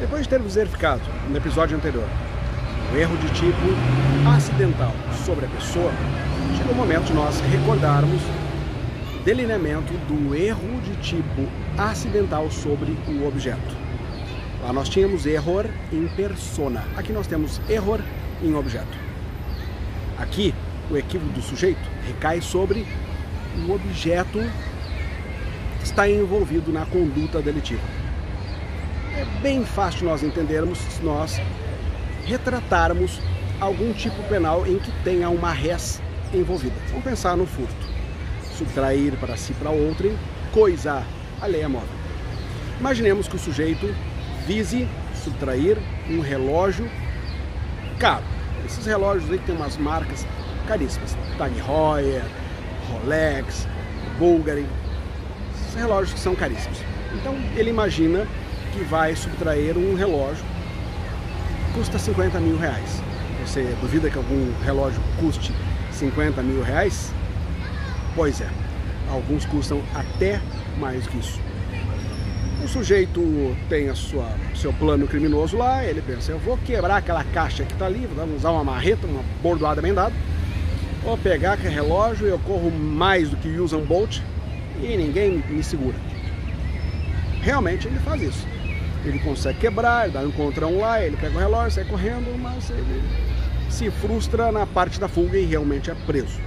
Depois de termos verificado no episódio anterior o erro de tipo acidental sobre a pessoa, chega o momento de nós recordarmos o delineamento do erro de tipo acidental sobre o objeto. Lá nós tínhamos error em persona. Aqui nós temos error em objeto. Aqui, o equívoco do sujeito recai sobre o objeto que está envolvido na conduta delitiva. É bem fácil nós entendermos se nós retratarmos algum tipo penal em que tenha uma res envolvida. Vamos pensar no furto. Subtrair para si para outrem, coisa, a lei é móvel. Imaginemos que o sujeito vise subtrair um relógio caro. Esses relógios aí tem umas marcas caríssimas. Tag Heuer, Rolex, Bulgari. Esses relógios que são caríssimos. Então ele imagina que vai subtrair um relógio custa 50 mil reais. Você duvida que algum relógio custe 50 mil reais? Pois é, alguns custam até mais que isso. O sujeito tem a sua, seu plano criminoso lá, ele pensa, eu vou quebrar aquela caixa que está ali, vou usar uma marreta, uma bordoada bem dada, vou pegar aquele relógio, eu corro mais do que Usain Bolt e ninguém me segura. Realmente ele faz isso. Ele consegue quebrar, ele dá um encontrão lá, ele pega o relógio, sai correndo, mas ele se frustra na parte da fuga e realmente é preso.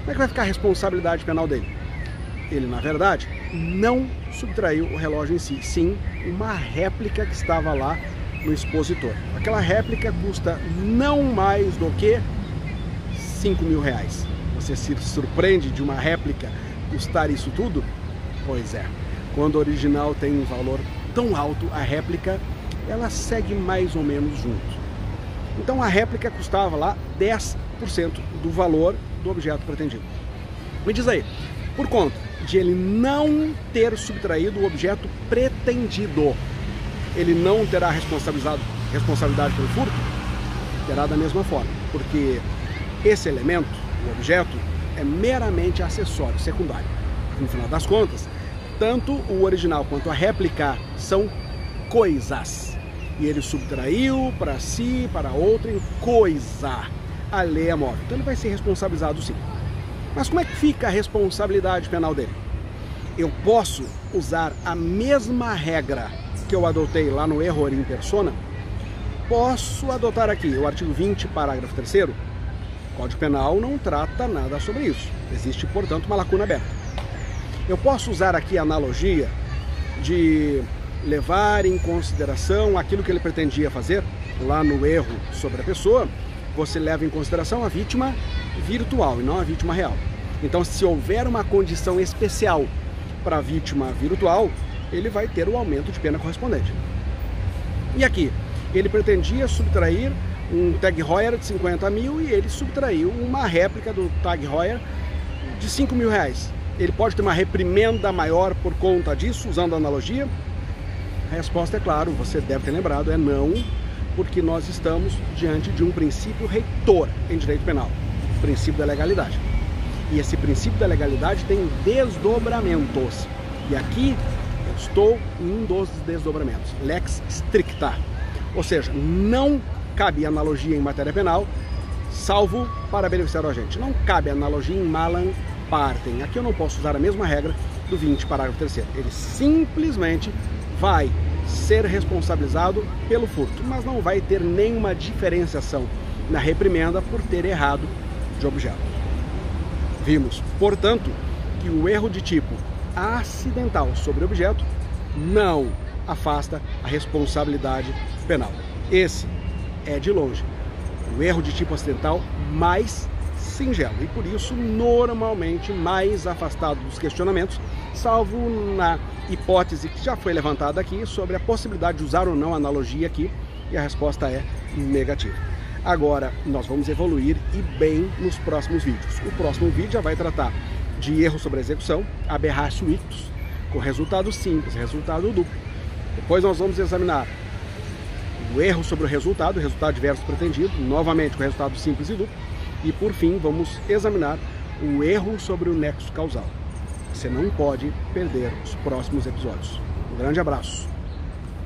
Como é que vai ficar a responsabilidade penal dele? Ele, na verdade, não subtraiu o relógio em si, sim uma réplica que estava lá no expositor. Aquela réplica custa não mais do que 5 mil reais. Você se surpreende de uma réplica custar isso tudo? Pois é, quando o original tem um valor tão alto, a réplica ela segue mais ou menos junto. Então a réplica custava lá 10% do valor do objeto pretendido. Me diz aí, por conta de ele não ter subtraído o objeto pretendido, ele não terá responsabilizado, responsabilidade pelo furto? Terá da mesma forma, porque esse elemento, o objeto, é meramente acessório, secundário. No final das contas, tanto o original quanto a réplica são coisas. E ele subtraiu para si, para outrem, coisa. A lei é móvel. Então ele vai ser responsabilizado sim. Mas como é que fica a responsabilidade penal dele? Eu posso usar a mesma regra que eu adotei lá no erro em persona? Posso adotar aqui o artigo 20, parágrafo 3 O Código Penal não trata nada sobre isso. Existe, portanto, uma lacuna aberta. Eu posso usar aqui a analogia de levar em consideração aquilo que ele pretendia fazer lá no erro sobre a pessoa, você leva em consideração a vítima virtual e não a vítima real. Então, se houver uma condição especial para a vítima virtual, ele vai ter o aumento de pena correspondente. E aqui, ele pretendia subtrair um Tag Heuer de 50 mil e ele subtraiu uma réplica do Tag Heuer de 5 mil reais. Ele pode ter uma reprimenda maior por conta disso, usando a analogia? A resposta é claro, você deve ter lembrado, é não, porque nós estamos diante de um princípio reitor em direito penal, o princípio da legalidade. E esse princípio da legalidade tem desdobramentos. E aqui eu estou em um dos desdobramentos, lex stricta. Ou seja, não cabe analogia em matéria penal, salvo para beneficiar o agente. Não cabe analogia em malan partem. Aqui eu não posso usar a mesma regra do 20, parágrafo 3 Ele simplesmente vai ser responsabilizado pelo furto, mas não vai ter nenhuma diferenciação na reprimenda por ter errado de objeto. Vimos, portanto, que o erro de tipo acidental sobre objeto não afasta a responsabilidade penal. Esse é de longe o erro de tipo acidental mais singelo e por isso normalmente mais afastado dos questionamentos, salvo na hipótese que já foi levantada aqui sobre a possibilidade de usar ou não analogia aqui e a resposta é negativa. Agora nós vamos evoluir e bem nos próximos vídeos. O próximo vídeo já vai tratar de erro sobre a execução, aberratio ictus, com resultado simples, resultado duplo. Depois nós vamos examinar o erro sobre o resultado, o resultado diverso pretendido, novamente com resultado simples e duplo e por fim, vamos examinar o erro sobre o nexo causal. Você não pode perder os próximos episódios. Um grande abraço.